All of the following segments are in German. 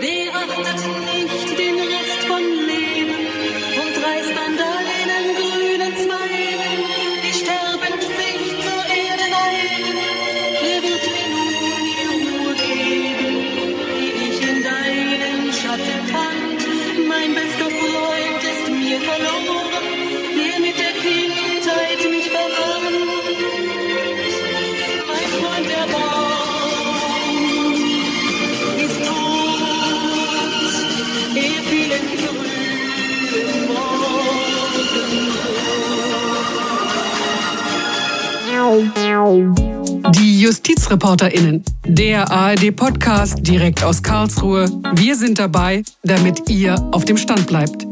beachtet nicht Die JustizreporterInnen, der ARD-Podcast direkt aus Karlsruhe. Wir sind dabei, damit ihr auf dem Stand bleibt.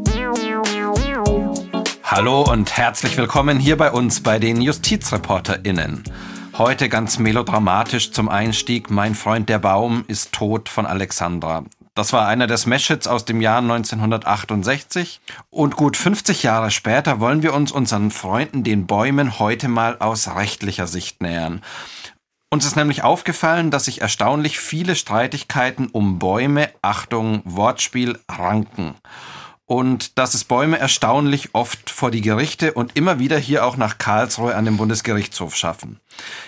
Hallo und herzlich willkommen hier bei uns bei den JustizreporterInnen. Heute ganz melodramatisch zum Einstieg Mein Freund der Baum ist tot von Alexandra. Das war einer der Smash-Hits aus dem Jahr 1968. Und gut 50 Jahre später wollen wir uns unseren Freunden, den Bäumen, heute mal aus rechtlicher Sicht nähern. Uns ist nämlich aufgefallen, dass sich erstaunlich viele Streitigkeiten um Bäume, Achtung, Wortspiel, ranken. Und dass es Bäume erstaunlich oft vor die Gerichte und immer wieder hier auch nach Karlsruhe an den Bundesgerichtshof schaffen.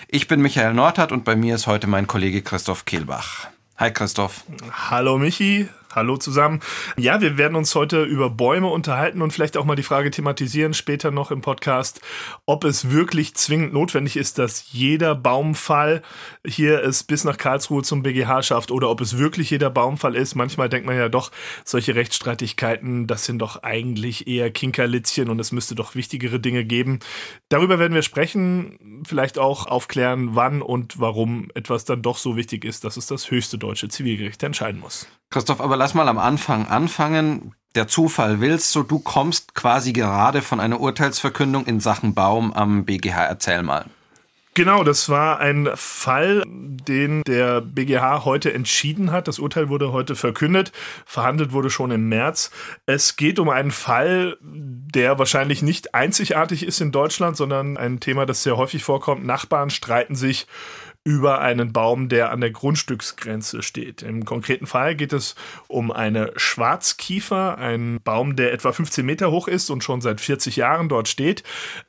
Ich bin Michael Nordhardt und bei mir ist heute mein Kollege Christoph Kehlbach. Hi Christoph. Hallo Michi. Hallo zusammen. Ja, wir werden uns heute über Bäume unterhalten und vielleicht auch mal die Frage thematisieren später noch im Podcast, ob es wirklich zwingend notwendig ist, dass jeder Baumfall hier es bis nach Karlsruhe zum BGH schafft oder ob es wirklich jeder Baumfall ist. Manchmal denkt man ja doch, solche Rechtsstreitigkeiten, das sind doch eigentlich eher Kinkerlitzchen und es müsste doch wichtigere Dinge geben. Darüber werden wir sprechen, vielleicht auch aufklären, wann und warum etwas dann doch so wichtig ist, dass es das höchste deutsche Zivilgericht entscheiden muss. Christoph, aber lass mal am Anfang anfangen. Der Zufall willst so, du kommst quasi gerade von einer Urteilsverkündung in Sachen Baum am BGH. Erzähl mal. Genau, das war ein Fall, den der BGH heute entschieden hat. Das Urteil wurde heute verkündet. Verhandelt wurde schon im März. Es geht um einen Fall, der wahrscheinlich nicht einzigartig ist in Deutschland, sondern ein Thema, das sehr häufig vorkommt. Nachbarn streiten sich über einen Baum, der an der Grundstücksgrenze steht. Im konkreten Fall geht es um eine Schwarzkiefer, ein Baum, der etwa 15 Meter hoch ist und schon seit 40 Jahren dort steht.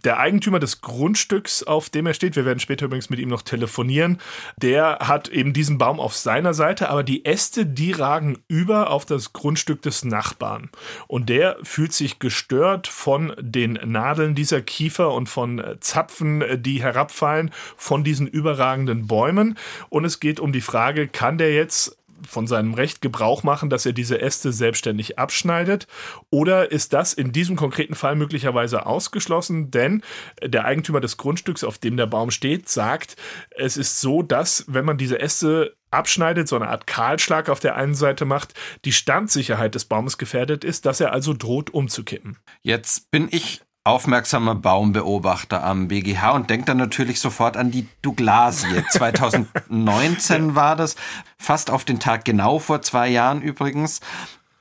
Der Eigentümer des Grundstücks, auf dem er steht, wir werden später übrigens mit ihm noch telefonieren, der hat eben diesen Baum auf seiner Seite, aber die Äste, die ragen über auf das Grundstück des Nachbarn. Und der fühlt sich gestört von den Nadeln dieser Kiefer und von Zapfen, die herabfallen, von diesen überragenden Bäumen. Und es geht um die Frage, kann der jetzt von seinem Recht Gebrauch machen, dass er diese Äste selbstständig abschneidet? Oder ist das in diesem konkreten Fall möglicherweise ausgeschlossen? Denn der Eigentümer des Grundstücks, auf dem der Baum steht, sagt, es ist so, dass wenn man diese Äste abschneidet, so eine Art Kahlschlag auf der einen Seite macht, die Standsicherheit des Baumes gefährdet ist, dass er also droht umzukippen. Jetzt bin ich aufmerksamer Baumbeobachter am BGH und denkt dann natürlich sofort an die Douglasie. 2019 war das, fast auf den Tag genau vor zwei Jahren übrigens.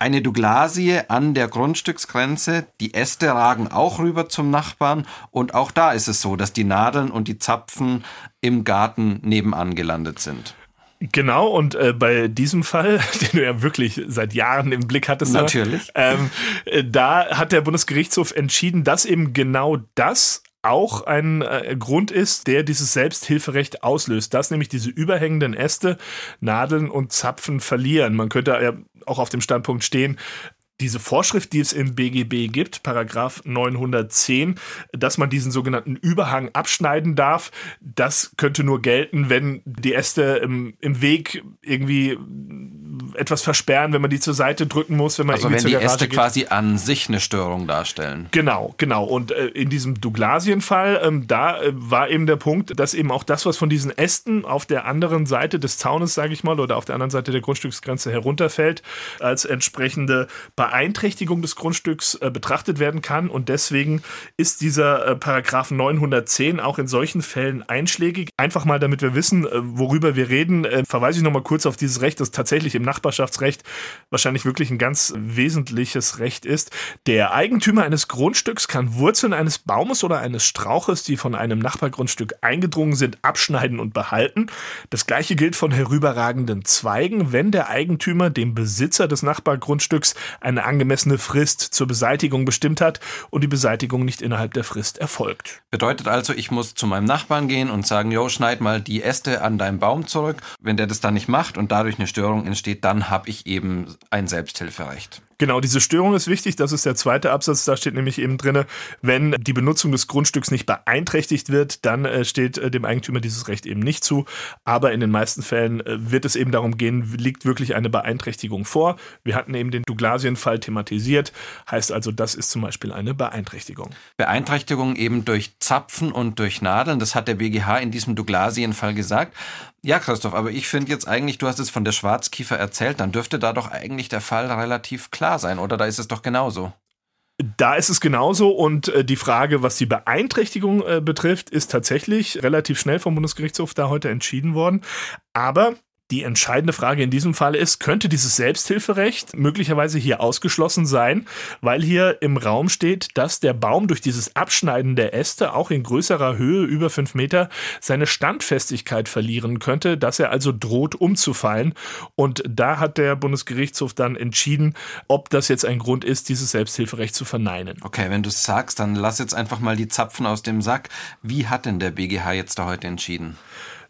Eine Douglasie an der Grundstücksgrenze, die Äste ragen auch rüber zum Nachbarn und auch da ist es so, dass die Nadeln und die Zapfen im Garten nebenan gelandet sind. Genau, und äh, bei diesem Fall, den du ja wirklich seit Jahren im Blick hattest, ne? natürlich, ähm, äh, da hat der Bundesgerichtshof entschieden, dass eben genau das auch ein äh, Grund ist, der dieses Selbsthilferecht auslöst, dass nämlich diese überhängenden Äste Nadeln und Zapfen verlieren. Man könnte ja auch auf dem Standpunkt stehen, diese Vorschrift, die es im BGB gibt, Paragraph 910, dass man diesen sogenannten Überhang abschneiden darf, das könnte nur gelten, wenn die Äste im, im Weg irgendwie etwas versperren, wenn man die zur Seite drücken muss, wenn man also irgendwie wenn die Äste geht. quasi an sich eine Störung darstellen. Genau, genau. Und äh, in diesem Douglasien-Fall, ähm, da äh, war eben der Punkt, dass eben auch das, was von diesen Ästen auf der anderen Seite des Zaunes, sage ich mal, oder auf der anderen Seite der Grundstücksgrenze herunterfällt, als entsprechende Beeinträchtigung Beeinträchtigung des Grundstücks äh, betrachtet werden kann und deswegen ist dieser äh, Paragraph 910 auch in solchen Fällen einschlägig. Einfach mal, damit wir wissen, äh, worüber wir reden, äh, verweise ich nochmal kurz auf dieses Recht, das tatsächlich im Nachbarschaftsrecht wahrscheinlich wirklich ein ganz wesentliches Recht ist. Der Eigentümer eines Grundstücks kann Wurzeln eines Baumes oder eines Strauches, die von einem Nachbargrundstück eingedrungen sind, abschneiden und behalten. Das gleiche gilt von herüberragenden Zweigen, wenn der Eigentümer dem Besitzer des Nachbargrundstücks eine angemessene Frist zur Beseitigung bestimmt hat und die Beseitigung nicht innerhalb der Frist erfolgt. Bedeutet also, ich muss zu meinem Nachbarn gehen und sagen, jo, schneid mal die Äste an deinem Baum zurück. Wenn der das dann nicht macht und dadurch eine Störung entsteht, dann habe ich eben ein Selbsthilferecht. Genau, diese Störung ist wichtig. Das ist der zweite Absatz. Da steht nämlich eben drin, wenn die Benutzung des Grundstücks nicht beeinträchtigt wird, dann äh, steht äh, dem Eigentümer dieses Recht eben nicht zu. Aber in den meisten Fällen äh, wird es eben darum gehen, liegt wirklich eine Beeinträchtigung vor. Wir hatten eben den Douglasien-Fall thematisiert. Heißt also, das ist zum Beispiel eine Beeinträchtigung. Beeinträchtigung eben durch Zapfen und durch Nadeln. Das hat der BGH in diesem Douglasien-Fall gesagt. Ja, Christoph, aber ich finde jetzt eigentlich, du hast es von der Schwarzkiefer erzählt, dann dürfte da doch eigentlich der Fall relativ klar sein, oder? Da ist es doch genauso. Da ist es genauso und äh, die Frage, was die Beeinträchtigung äh, betrifft, ist tatsächlich relativ schnell vom Bundesgerichtshof da heute entschieden worden. Aber die entscheidende Frage in diesem Fall ist, könnte dieses Selbsthilferecht möglicherweise hier ausgeschlossen sein, weil hier im Raum steht, dass der Baum durch dieses Abschneiden der Äste auch in größerer Höhe über fünf Meter seine Standfestigkeit verlieren könnte, dass er also droht umzufallen. Und da hat der Bundesgerichtshof dann entschieden, ob das jetzt ein Grund ist, dieses Selbsthilferecht zu verneinen. Okay, wenn du es sagst, dann lass jetzt einfach mal die Zapfen aus dem Sack. Wie hat denn der BGH jetzt da heute entschieden?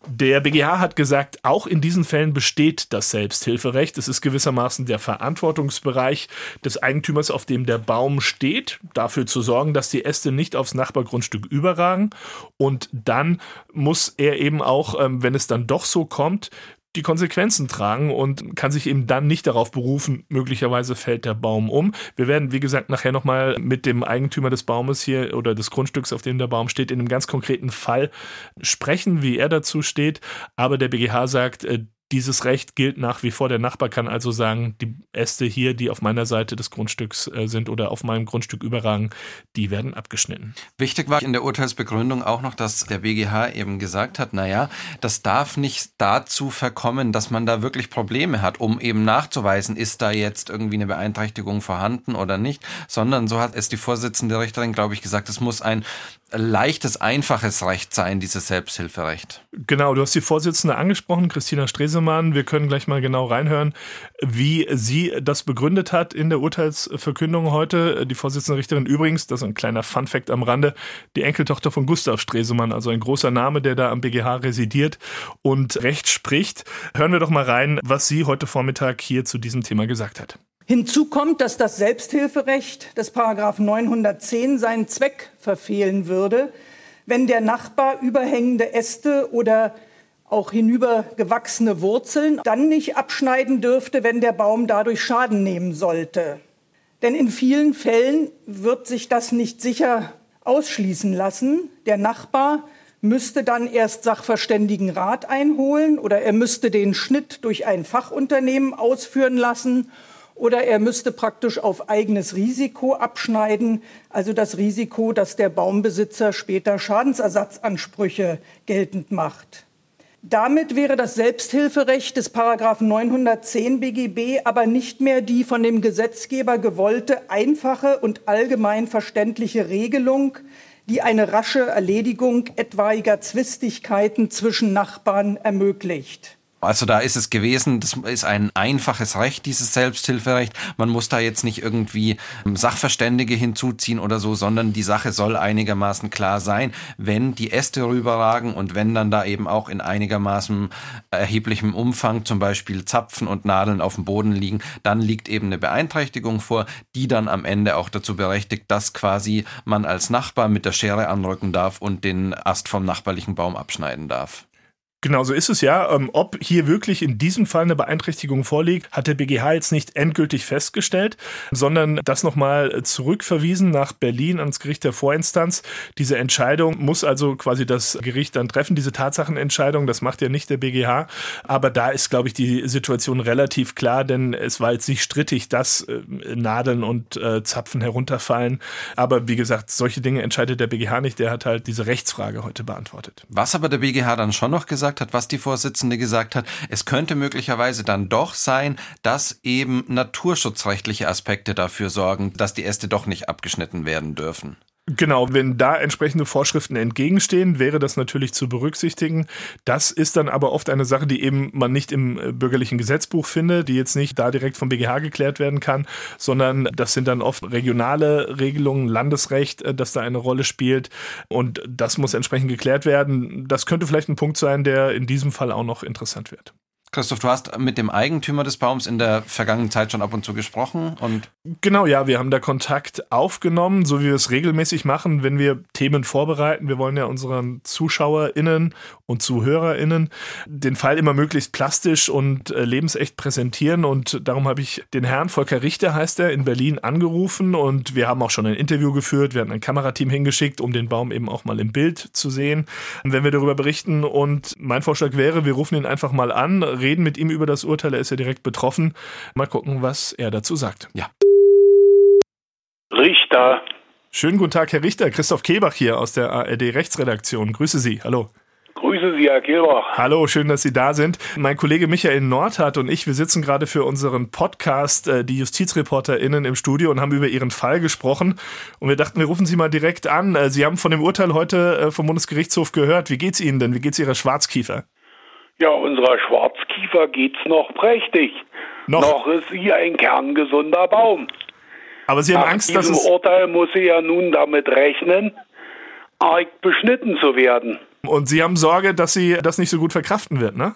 Der BGH hat gesagt, auch in diesen Fällen besteht das Selbsthilferecht. Es ist gewissermaßen der Verantwortungsbereich des Eigentümers, auf dem der Baum steht, dafür zu sorgen, dass die Äste nicht aufs Nachbargrundstück überragen. Und dann muss er eben auch, ähm, wenn es dann doch so kommt, die Konsequenzen tragen und kann sich eben dann nicht darauf berufen, möglicherweise fällt der Baum um. Wir werden, wie gesagt, nachher nochmal mit dem Eigentümer des Baumes hier oder des Grundstücks, auf dem der Baum steht, in einem ganz konkreten Fall sprechen, wie er dazu steht. Aber der BGH sagt, äh, dieses Recht gilt nach wie vor. Der Nachbar kann also sagen, die Äste hier, die auf meiner Seite des Grundstücks äh, sind oder auf meinem Grundstück überragen, die werden abgeschnitten. Wichtig war in der Urteilsbegründung auch noch, dass der BGH eben gesagt hat, naja, das darf nicht dazu verkommen, dass man da wirklich Probleme hat, um eben nachzuweisen, ist da jetzt irgendwie eine Beeinträchtigung vorhanden oder nicht, sondern so hat es die Vorsitzende Richterin, glaube ich, gesagt, es muss ein leichtes, einfaches Recht sein, dieses Selbsthilferecht. Genau, du hast die Vorsitzende angesprochen, Christina Stresemann. Wir können gleich mal genau reinhören, wie sie das begründet hat in der Urteilsverkündung heute. Die Vorsitzende Richterin übrigens, das ist ein kleiner Funfact am Rande, die Enkeltochter von Gustav Stresemann, also ein großer Name, der da am BGH residiert und Recht spricht. Hören wir doch mal rein, was sie heute Vormittag hier zu diesem Thema gesagt hat. Hinzu kommt, dass das Selbsthilferecht des Paragraphen 910 seinen Zweck verfehlen würde, wenn der Nachbar überhängende Äste oder auch hinübergewachsene Wurzeln dann nicht abschneiden dürfte, wenn der Baum dadurch Schaden nehmen sollte. Denn in vielen Fällen wird sich das nicht sicher ausschließen lassen. Der Nachbar müsste dann erst Sachverständigenrat einholen oder er müsste den Schnitt durch ein Fachunternehmen ausführen lassen oder er müsste praktisch auf eigenes Risiko abschneiden, also das Risiko, dass der Baumbesitzer später Schadensersatzansprüche geltend macht. Damit wäre das Selbsthilferecht des Paragraphen 910 BGB aber nicht mehr die von dem Gesetzgeber gewollte einfache und allgemein verständliche Regelung, die eine rasche Erledigung etwaiger Zwistigkeiten zwischen Nachbarn ermöglicht. Also da ist es gewesen, das ist ein einfaches Recht, dieses Selbsthilferecht. Man muss da jetzt nicht irgendwie ähm, Sachverständige hinzuziehen oder so, sondern die Sache soll einigermaßen klar sein. Wenn die Äste rüberragen und wenn dann da eben auch in einigermaßen erheblichem Umfang zum Beispiel Zapfen und Nadeln auf dem Boden liegen, dann liegt eben eine Beeinträchtigung vor, die dann am Ende auch dazu berechtigt, dass quasi man als Nachbar mit der Schere anrücken darf und den Ast vom nachbarlichen Baum abschneiden darf. Genau so ist es ja. Ähm, ob hier wirklich in diesem Fall eine Beeinträchtigung vorliegt, hat der BGH jetzt nicht endgültig festgestellt, sondern das nochmal zurückverwiesen nach Berlin ans Gericht der Vorinstanz. Diese Entscheidung muss also quasi das Gericht dann treffen, diese Tatsachenentscheidung. Das macht ja nicht der BGH. Aber da ist, glaube ich, die Situation relativ klar, denn es war jetzt nicht strittig, dass äh, Nadeln und äh, Zapfen herunterfallen. Aber wie gesagt, solche Dinge entscheidet der BGH nicht. Der hat halt diese Rechtsfrage heute beantwortet. Was aber der BGH dann schon noch gesagt hat, was die Vorsitzende gesagt hat, es könnte möglicherweise dann doch sein, dass eben naturschutzrechtliche Aspekte dafür sorgen, dass die Äste doch nicht abgeschnitten werden dürfen. Genau, wenn da entsprechende Vorschriften entgegenstehen, wäre das natürlich zu berücksichtigen. Das ist dann aber oft eine Sache, die eben man nicht im äh, bürgerlichen Gesetzbuch findet, die jetzt nicht da direkt vom BGH geklärt werden kann, sondern das sind dann oft regionale Regelungen, Landesrecht, äh, das da eine Rolle spielt und das muss entsprechend geklärt werden. Das könnte vielleicht ein Punkt sein, der in diesem Fall auch noch interessant wird. Christoph, du hast mit dem Eigentümer des Baums in der vergangenen Zeit schon ab und zu gesprochen und genau, ja, wir haben da Kontakt aufgenommen, so wie wir es regelmäßig machen, wenn wir Themen vorbereiten. Wir wollen ja unseren ZuschauerInnen und ZuhörerInnen den Fall immer möglichst plastisch und äh, lebensecht präsentieren und darum habe ich den Herrn Volker Richter heißt er in Berlin angerufen und wir haben auch schon ein Interview geführt. Wir hatten ein Kamerateam hingeschickt, um den Baum eben auch mal im Bild zu sehen, wenn wir darüber berichten und mein Vorschlag wäre, wir rufen ihn einfach mal an reden mit ihm über das Urteil. Er ist ja direkt betroffen. Mal gucken, was er dazu sagt. Ja. Richter. Schönen guten Tag, Herr Richter. Christoph Kehlbach hier aus der ARD Rechtsredaktion. Grüße Sie. Hallo. Grüße Sie, Herr Kehlbach. Hallo, schön, dass Sie da sind. Mein Kollege Michael Nordhardt und ich, wir sitzen gerade für unseren Podcast, äh, die JustizreporterInnen im Studio und haben über Ihren Fall gesprochen. Und wir dachten, wir rufen Sie mal direkt an. Äh, Sie haben von dem Urteil heute äh, vom Bundesgerichtshof gehört. Wie geht's Ihnen denn? Wie geht's Ihrer Schwarzkiefer? Ja, unserer Schwarzkiefer geht's noch prächtig. Noch, noch ist sie ein kerngesunder Baum. Aber Sie haben Nach Angst, dass es... Urteil muss sie ja nun damit rechnen, arg beschnitten zu werden. Und Sie haben Sorge, dass sie das nicht so gut verkraften wird, ne?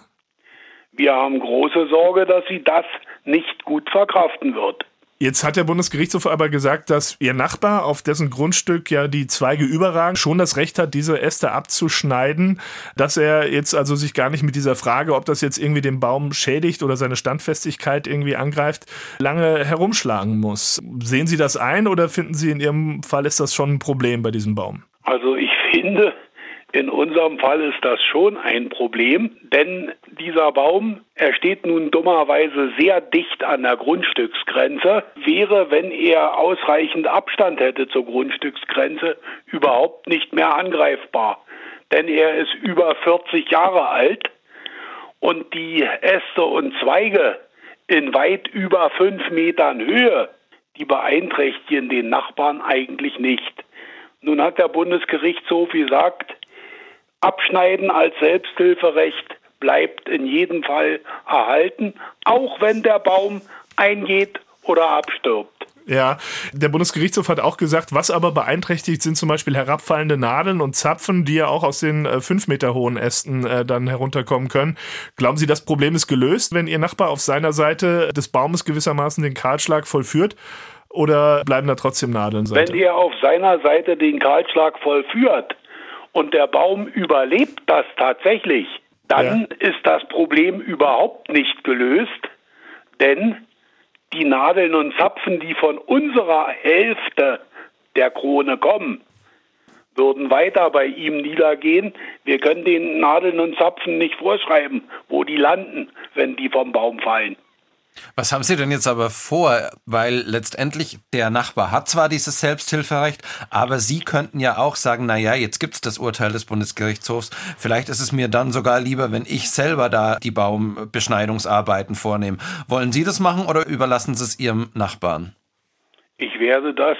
Wir haben große Sorge, dass sie das nicht gut verkraften wird. Jetzt hat der Bundesgerichtshof aber gesagt, dass Ihr Nachbar, auf dessen Grundstück ja die Zweige überragen, schon das Recht hat, diese Äste abzuschneiden, dass er jetzt also sich gar nicht mit dieser Frage, ob das jetzt irgendwie den Baum schädigt oder seine Standfestigkeit irgendwie angreift, lange herumschlagen muss. Sehen Sie das ein oder finden Sie in Ihrem Fall ist das schon ein Problem bei diesem Baum? Also ich finde, in unserem Fall ist das schon ein Problem, denn dieser Baum, er steht nun dummerweise sehr dicht an der Grundstücksgrenze, wäre, wenn er ausreichend Abstand hätte zur Grundstücksgrenze, überhaupt nicht mehr angreifbar. Denn er ist über 40 Jahre alt und die Äste und Zweige in weit über fünf Metern Höhe, die beeinträchtigen den Nachbarn eigentlich nicht. Nun hat der Bundesgerichtshof gesagt, Abschneiden als Selbsthilferecht bleibt in jedem Fall erhalten, auch wenn der Baum eingeht oder abstirbt. Ja, der Bundesgerichtshof hat auch gesagt, was aber beeinträchtigt sind zum Beispiel herabfallende Nadeln und Zapfen, die ja auch aus den äh, fünf Meter hohen Ästen äh, dann herunterkommen können. Glauben Sie, das Problem ist gelöst, wenn Ihr Nachbar auf seiner Seite des Baumes gewissermaßen den Kahlschlag vollführt? Oder bleiben da trotzdem Nadeln? Seite? Wenn er auf seiner Seite den Kahlschlag vollführt, und der Baum überlebt das tatsächlich, dann ja. ist das Problem überhaupt nicht gelöst, denn die Nadeln und Zapfen, die von unserer Hälfte der Krone kommen, würden weiter bei ihm niedergehen. Wir können den Nadeln und Zapfen nicht vorschreiben, wo die landen, wenn die vom Baum fallen. Was haben Sie denn jetzt aber vor? Weil letztendlich der Nachbar hat zwar dieses Selbsthilferecht, aber Sie könnten ja auch sagen, na ja, jetzt gibt's das Urteil des Bundesgerichtshofs. Vielleicht ist es mir dann sogar lieber, wenn ich selber da die Baumbeschneidungsarbeiten vornehme. Wollen Sie das machen oder überlassen Sie es Ihrem Nachbarn? Ich werde das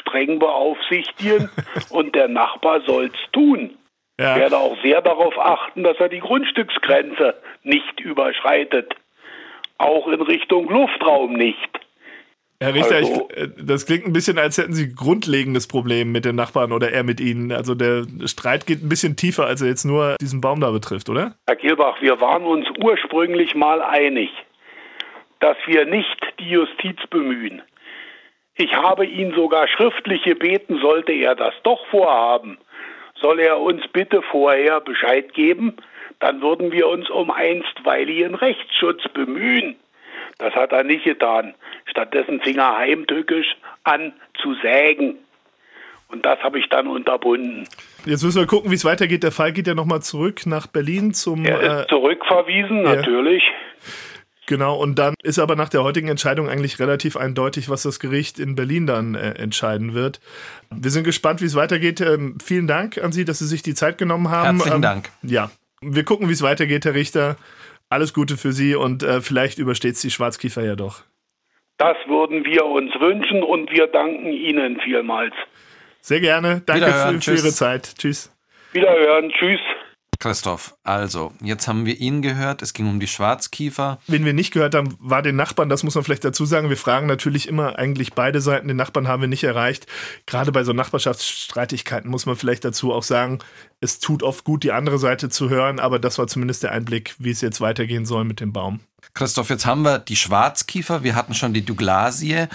streng beaufsichtigen und der Nachbar soll's tun. Ja. Ich werde auch sehr darauf achten, dass er die Grundstücksgrenze nicht überschreitet auch in Richtung Luftraum nicht. Herr Richter, also, ich, äh, das klingt ein bisschen, als hätten Sie grundlegendes Problem mit den Nachbarn oder er mit Ihnen. Also der Streit geht ein bisschen tiefer, als er jetzt nur diesen Baum da betrifft, oder? Herr Gilbach, wir waren uns ursprünglich mal einig, dass wir nicht die Justiz bemühen. Ich habe ihn sogar schriftlich gebeten, sollte er das doch vorhaben, soll er uns bitte vorher Bescheid geben, dann würden wir uns um einstweiligen Rechtsschutz bemühen. Das hat er nicht getan. Stattdessen fing er heimtückisch an zu sägen. Und das habe ich dann unterbunden. Jetzt müssen wir gucken, wie es weitergeht. Der Fall geht ja nochmal zurück nach Berlin zum. Er ist äh, zurückverwiesen, natürlich. Genau, und dann ist aber nach der heutigen Entscheidung eigentlich relativ eindeutig, was das Gericht in Berlin dann äh, entscheiden wird. Wir sind gespannt, wie es weitergeht. Ähm, vielen Dank an Sie, dass Sie sich die Zeit genommen haben. Herzlichen ähm, Dank. Ja, wir gucken, wie es weitergeht, Herr Richter. Alles Gute für Sie und äh, vielleicht übersteht es die Schwarzkiefer ja doch. Das würden wir uns wünschen und wir danken Ihnen vielmals. Sehr gerne. Danke für, für Ihre Zeit. Tschüss. Wiederhören. Tschüss. Christoph, also, jetzt haben wir ihn gehört, es ging um die Schwarzkiefer. Wen wir nicht gehört haben, war den Nachbarn, das muss man vielleicht dazu sagen. Wir fragen natürlich immer eigentlich beide Seiten, den Nachbarn haben wir nicht erreicht. Gerade bei so Nachbarschaftsstreitigkeiten muss man vielleicht dazu auch sagen, es tut oft gut, die andere Seite zu hören, aber das war zumindest der Einblick, wie es jetzt weitergehen soll mit dem Baum. Christoph, jetzt haben wir die Schwarzkiefer, wir hatten schon die Douglasie.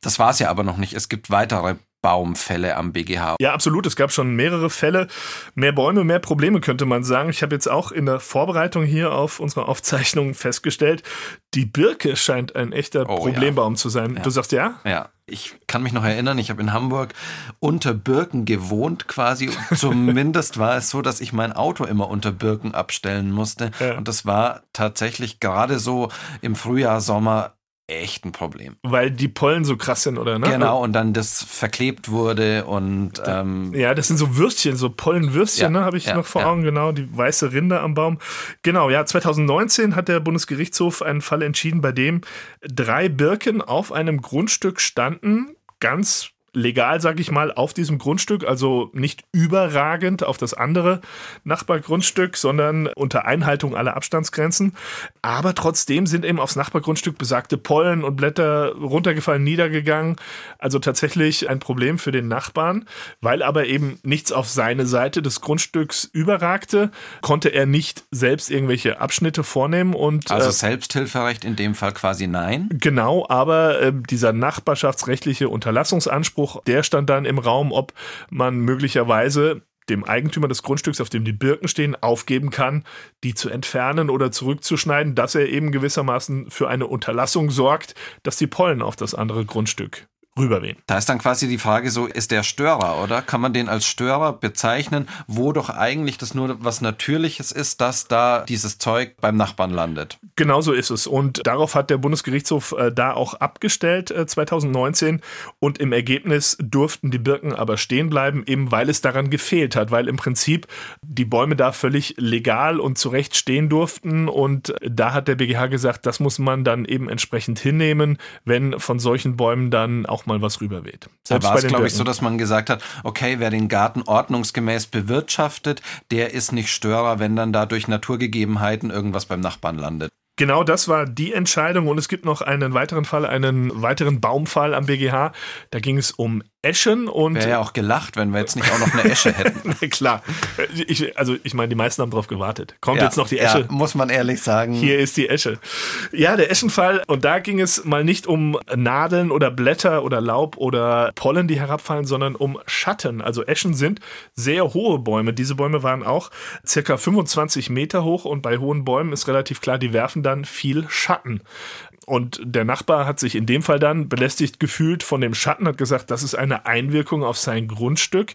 Das war es ja aber noch nicht. Es gibt weitere Baumfälle am BGH. Ja, absolut. Es gab schon mehrere Fälle. Mehr Bäume, mehr Probleme, könnte man sagen. Ich habe jetzt auch in der Vorbereitung hier auf unsere Aufzeichnung festgestellt, die Birke scheint ein echter oh, Problembaum ja. zu sein. Ja. Du sagst ja? Ja. Ich kann mich noch erinnern, ich habe in Hamburg unter Birken gewohnt quasi. Zumindest war es so, dass ich mein Auto immer unter Birken abstellen musste. Ja. Und das war tatsächlich gerade so im Frühjahr, Sommer echt ein Problem. Weil die Pollen so krass sind, oder? Ne? Genau, und dann das verklebt wurde und. Ähm, ja, das sind so Würstchen, so Pollenwürstchen, ja, ne? Habe ich ja, noch vor Augen, genau, die weiße Rinde am Baum. Genau, ja, 2019 hat der Bundesgerichtshof einen Fall entschieden, bei dem drei Birken auf einem Grundstück standen, ganz legal, sag ich mal, auf diesem Grundstück, also nicht überragend auf das andere Nachbargrundstück, sondern unter Einhaltung aller Abstandsgrenzen. Aber trotzdem sind eben aufs Nachbargrundstück besagte Pollen und Blätter runtergefallen, niedergegangen. Also tatsächlich ein Problem für den Nachbarn, weil aber eben nichts auf seine Seite des Grundstücks überragte, konnte er nicht selbst irgendwelche Abschnitte vornehmen und also äh, Selbsthilferecht in dem Fall quasi nein. Genau, aber äh, dieser nachbarschaftsrechtliche Unterlassungsanspruch Anspruch, der stand dann im Raum, ob man möglicherweise dem Eigentümer des Grundstücks, auf dem die Birken stehen, aufgeben kann, die zu entfernen oder zurückzuschneiden, dass er eben gewissermaßen für eine Unterlassung sorgt, dass die Pollen auf das andere Grundstück rüberwehen. Da ist dann quasi die Frage so, ist der Störer, oder? Kann man den als Störer bezeichnen, wo doch eigentlich das nur was Natürliches ist, dass da dieses Zeug beim Nachbarn landet? Genau so ist es. Und darauf hat der Bundesgerichtshof äh, da auch abgestellt äh, 2019. Und im Ergebnis durften die Birken aber stehen bleiben, eben weil es daran gefehlt hat, weil im Prinzip die Bäume da völlig legal und zurecht stehen durften. Und da hat der BGH gesagt, das muss man dann eben entsprechend hinnehmen, wenn von solchen Bäumen dann auch auch mal was rüberweht. Selbst da war es, glaube ich, so, dass man gesagt hat, okay, wer den Garten ordnungsgemäß bewirtschaftet, der ist nicht Störer, wenn dann da durch Naturgegebenheiten irgendwas beim Nachbarn landet. Genau das war die Entscheidung und es gibt noch einen weiteren Fall, einen weiteren Baumfall am BGH. Da ging es um Eschen und. Wäre ja auch gelacht, wenn wir jetzt nicht auch noch eine Esche hätten. Klar. Ich, also, ich meine, die meisten haben darauf gewartet. Kommt ja, jetzt noch die Esche? Ja, muss man ehrlich sagen. Hier ist die Esche. Ja, der Eschenfall. Und da ging es mal nicht um Nadeln oder Blätter oder Laub oder Pollen, die herabfallen, sondern um Schatten. Also Eschen sind sehr hohe Bäume. Diese Bäume waren auch circa 25 Meter hoch und bei hohen Bäumen ist relativ klar, die werfen dann viel Schatten. Und der Nachbar hat sich in dem Fall dann belästigt gefühlt von dem Schatten, hat gesagt, das ist eine Einwirkung auf sein Grundstück.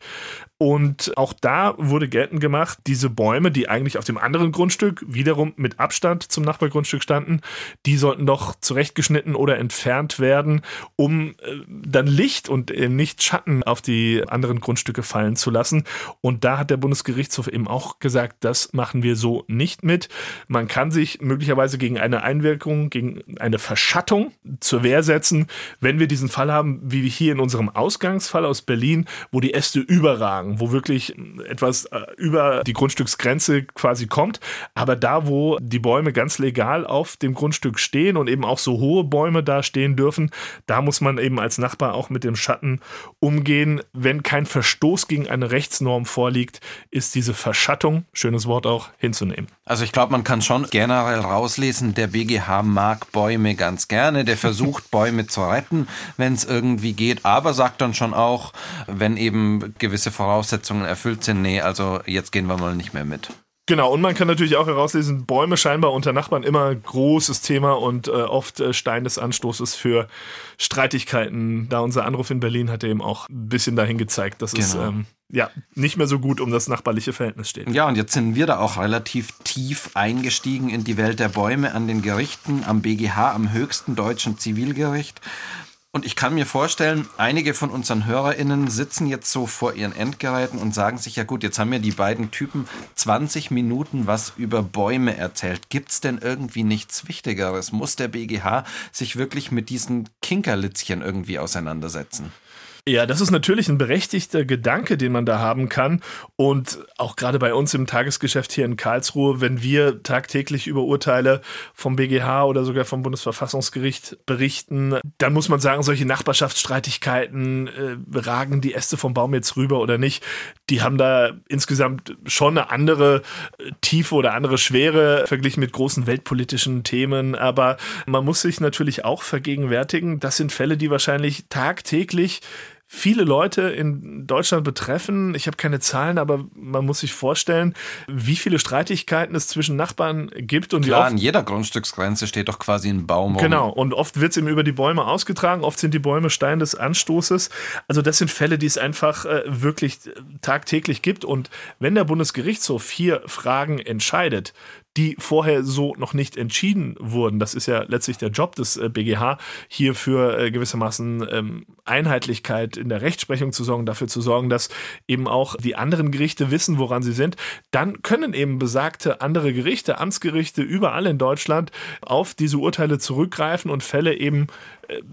Und auch da wurde geltend gemacht, diese Bäume, die eigentlich auf dem anderen Grundstück wiederum mit Abstand zum Nachbargrundstück standen, die sollten doch zurechtgeschnitten oder entfernt werden, um äh, dann Licht und äh, nicht Schatten auf die anderen Grundstücke fallen zu lassen. Und da hat der Bundesgerichtshof eben auch gesagt, das machen wir so nicht mit. Man kann sich möglicherweise gegen eine Einwirkung, gegen eine Verschattung zur Wehr setzen, wenn wir diesen Fall haben, wie hier in unserem Ausgangsfall aus Berlin, wo die Äste überragen sagen, wo wirklich etwas äh, über die Grundstücksgrenze quasi kommt. Aber da, wo die Bäume ganz legal auf dem Grundstück stehen und eben auch so hohe Bäume da stehen dürfen, da muss man eben als Nachbar auch mit dem Schatten umgehen. Wenn kein Verstoß gegen eine Rechtsnorm vorliegt, ist diese Verschattung, schönes Wort auch, hinzunehmen. Also ich glaube, man kann schon generell rauslesen, der BGH mag Bäume ganz gerne, der versucht Bäume zu retten, wenn es irgendwie geht, aber sagt dann schon auch, wenn eben gewisse Voraussetzungen Voraussetzungen erfüllt sind, nee, also jetzt gehen wir mal nicht mehr mit. Genau, und man kann natürlich auch herauslesen, Bäume scheinbar unter Nachbarn immer großes Thema und äh, oft äh, Stein des Anstoßes für Streitigkeiten. Da unser Anruf in Berlin hat eben auch ein bisschen dahin gezeigt, dass genau. es ähm, ja nicht mehr so gut um das nachbarliche Verhältnis steht. Ja, und jetzt sind wir da auch relativ tief eingestiegen in die Welt der Bäume an den Gerichten, am BGH, am höchsten deutschen Zivilgericht. Und ich kann mir vorstellen, einige von unseren HörerInnen sitzen jetzt so vor ihren Endgeräten und sagen sich, ja gut, jetzt haben mir die beiden Typen 20 Minuten was über Bäume erzählt. Gibt's denn irgendwie nichts Wichtigeres? Muss der BGH sich wirklich mit diesen Kinkerlitzchen irgendwie auseinandersetzen? Ja, das ist natürlich ein berechtigter Gedanke, den man da haben kann. Und auch gerade bei uns im Tagesgeschäft hier in Karlsruhe, wenn wir tagtäglich über Urteile vom BGH oder sogar vom Bundesverfassungsgericht berichten, dann muss man sagen, solche Nachbarschaftsstreitigkeiten, äh, ragen die Äste vom Baum jetzt rüber oder nicht, die haben da insgesamt schon eine andere äh, Tiefe oder andere Schwere verglichen mit großen weltpolitischen Themen. Aber man muss sich natürlich auch vergegenwärtigen, das sind Fälle, die wahrscheinlich tagtäglich viele Leute in Deutschland betreffen. Ich habe keine Zahlen, aber man muss sich vorstellen, wie viele Streitigkeiten es zwischen Nachbarn gibt. Und Klar, an jeder Grundstücksgrenze steht doch quasi ein Baum. Genau, und oft wird es eben über die Bäume ausgetragen, oft sind die Bäume Stein des Anstoßes. Also das sind Fälle, die es einfach äh, wirklich tagtäglich gibt. Und wenn der Bundesgerichtshof vier Fragen entscheidet, die vorher so noch nicht entschieden wurden. Das ist ja letztlich der Job des BGH, äh, hier für äh, gewissermaßen ähm, Einheitlichkeit in der Rechtsprechung zu sorgen, dafür zu sorgen, dass eben auch die anderen Gerichte wissen, woran sie sind. Dann können eben besagte andere Gerichte, Amtsgerichte überall in Deutschland auf diese Urteile zurückgreifen und Fälle eben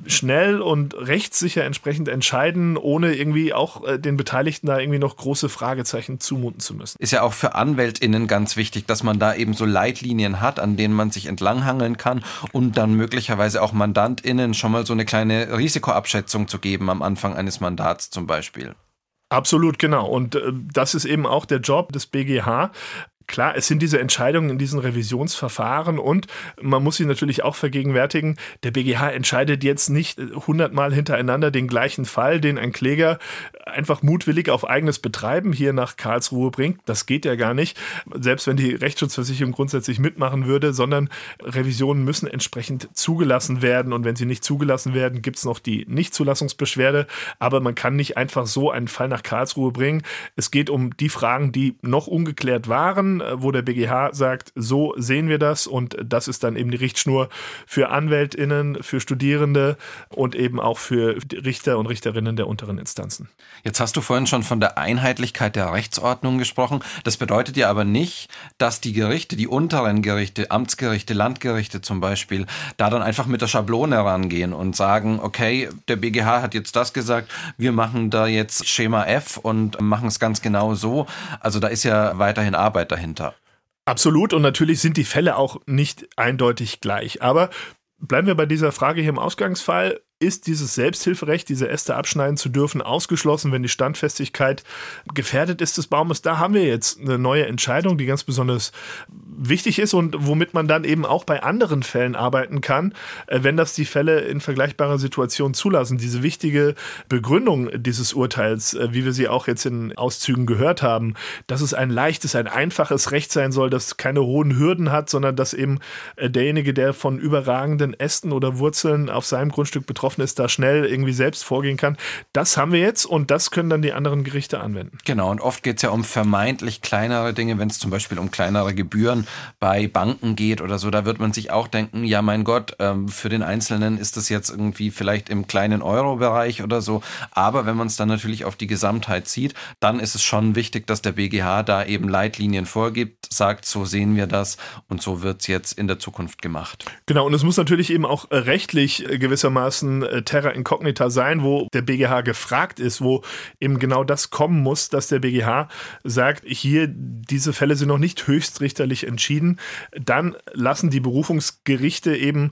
schnell und rechtssicher entsprechend entscheiden, ohne irgendwie auch äh, den Beteiligten da irgendwie noch große Fragezeichen zumuten zu müssen. Ist ja auch für AnwältInnen ganz wichtig, dass man da eben so Leitlinien hat, an denen man sich entlanghangeln kann und dann möglicherweise auch MandantInnen schon mal so eine kleine Risikoabschätzung zu geben am Anfang eines Mandats zum Beispiel. Absolut, genau. Und äh, das ist eben auch der Job des BGH, Klar, es sind diese Entscheidungen in diesen Revisionsverfahren und man muss sich natürlich auch vergegenwärtigen, der BGH entscheidet jetzt nicht hundertmal hintereinander den gleichen Fall, den ein Kläger einfach mutwillig auf eigenes Betreiben hier nach Karlsruhe bringt. Das geht ja gar nicht, selbst wenn die Rechtsschutzversicherung grundsätzlich mitmachen würde, sondern Revisionen müssen entsprechend zugelassen werden und wenn sie nicht zugelassen werden, gibt es noch die Nichtzulassungsbeschwerde, aber man kann nicht einfach so einen Fall nach Karlsruhe bringen. Es geht um die Fragen, die noch ungeklärt waren äh, wo der BGH sagt, so sehen wir das und das ist dann eben die Richtschnur für AnwältInnen, für Studierende und eben auch für Richter und Richterinnen der unteren Instanzen. Jetzt hast du vorhin schon von der Einheitlichkeit der Rechtsordnung gesprochen. Das bedeutet ja aber nicht, dass die Gerichte, die unteren Gerichte, Amtsgerichte, Landgerichte zum Beispiel, da dann einfach mit der Schablone rangehen und sagen, okay, der BGH hat jetzt das gesagt, wir machen da jetzt Schema F und machen es ganz genau so. Also da ist ja weiterhin Arbeit dahinter dahinter. Absolut und natürlich sind die Fälle auch nicht eindeutig gleich. Aber bleiben wir bei dieser Frage hier im Ausgangsfall ist dieses Selbsthilferecht, diese Äste abschneiden zu dürfen, ausgeschlossen, wenn die Standfestigkeit gefährdet ist des Baumes. Da haben wir jetzt eine neue Entscheidung, die ganz besonders wichtig ist und womit man dann eben auch bei anderen Fällen arbeiten kann, äh, wenn das die Fälle in vergleichbarer Situation zulassen. Diese wichtige Begründung dieses Urteils, äh, wie wir sie auch jetzt in Auszügen gehört haben, dass es ein leichtes, ein einfaches Recht sein soll, das keine hohen Hürden hat, sondern dass eben äh, derjenige, der von überragenden Ästen oder Wurzeln auf seinem Grundstück betroffen betroffen ist, da schnell irgendwie selbst vorgehen kann. Das haben wir jetzt und das können dann die anderen Gerichte anwenden. Genau, und oft geht es ja um vermeintlich kleinere Dinge, wenn es zum Beispiel um kleinere Gebühren bei Banken geht oder so, da wird man sich auch denken, ja mein Gott, ähm, für den Einzelnen ist das jetzt irgendwie vielleicht im kleinen Euro-Bereich oder so, aber wenn man es dann natürlich auf die Gesamtheit sieht, dann ist es schon wichtig, dass der BGH da eben Leitlinien vorgibt, sagt, so sehen wir das und so wird es jetzt in der Zukunft gemacht. Genau, und es muss natürlich eben auch rechtlich gewissermaßen äh, Terra Incognita sein, wo der BGH gefragt ist, wo eben genau das kommen muss, dass der BGH sagt, hier, diese Fälle sind noch nicht höchstrichterlich entschieden. Dann lassen die Berufungsgerichte eben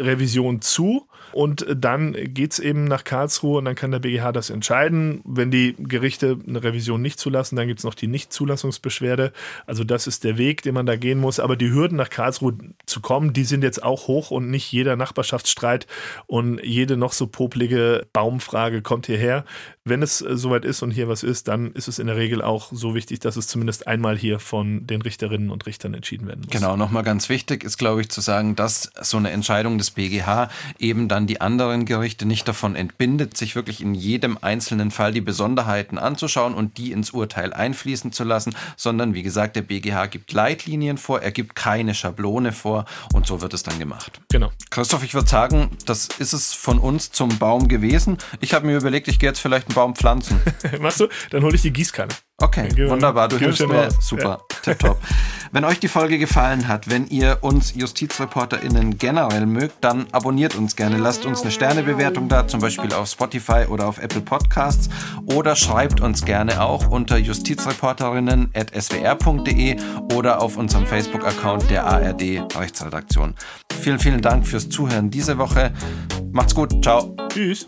Revision zu Und dann geht es eben nach Karlsruhe und dann kann der BGH das entscheiden. Wenn die Gerichte eine Revision nicht zulassen, dann gibt es noch die Nichtzulassungsbeschwerde. Also das ist der Weg, den man da gehen muss. Aber die Hürden nach Karlsruhe zu kommen, die sind jetzt auch hoch und nicht jeder Nachbarschaftsstreit und jede noch so poplige Baumfrage kommt hierher. Wenn es äh, soweit ist und hier was ist, dann ist es in der Regel auch so wichtig, dass es zumindest einmal hier von den Richterinnen und Richtern entschieden werden muss. Genau, nochmal ganz wichtig ist, glaube ich, zu sagen, dass so eine Entscheidung des BGH eben dann die anderen Gerichte nicht davon entbindet, sich wirklich in jedem einzelnen Fall die Besonderheiten anzuschauen und die ins Urteil einfließen zu lassen, sondern wie gesagt, der BGH gibt Leitlinien vor, er gibt keine Schablone vor und so wird es dann gemacht. Genau. Christoph, ich würde sagen, das ist es von uns zum Baum gewesen. Ich habe mir überlegt, ich gehe jetzt vielleicht einen Baum pflanzen. Machst du? Dann hole ich die Gießkanne. Okay, wunderbar. Du hilfst mir. Raus. Super. Ja. Tipptopp. Wenn euch die Folge gefallen hat, wenn ihr uns JustizreporterInnen generell mögt, dann abonniert uns gerne. Lasst uns eine Sternebewertung da, zum Beispiel auf Spotify oder auf Apple Podcasts. Oder schreibt uns gerne auch unter justizreporterinnen.swr.de oder auf unserem Facebook-Account der ARD Rechtsredaktion. Vielen, vielen Dank fürs Zuhören diese Woche. Macht's gut. Ciao. Tschüss.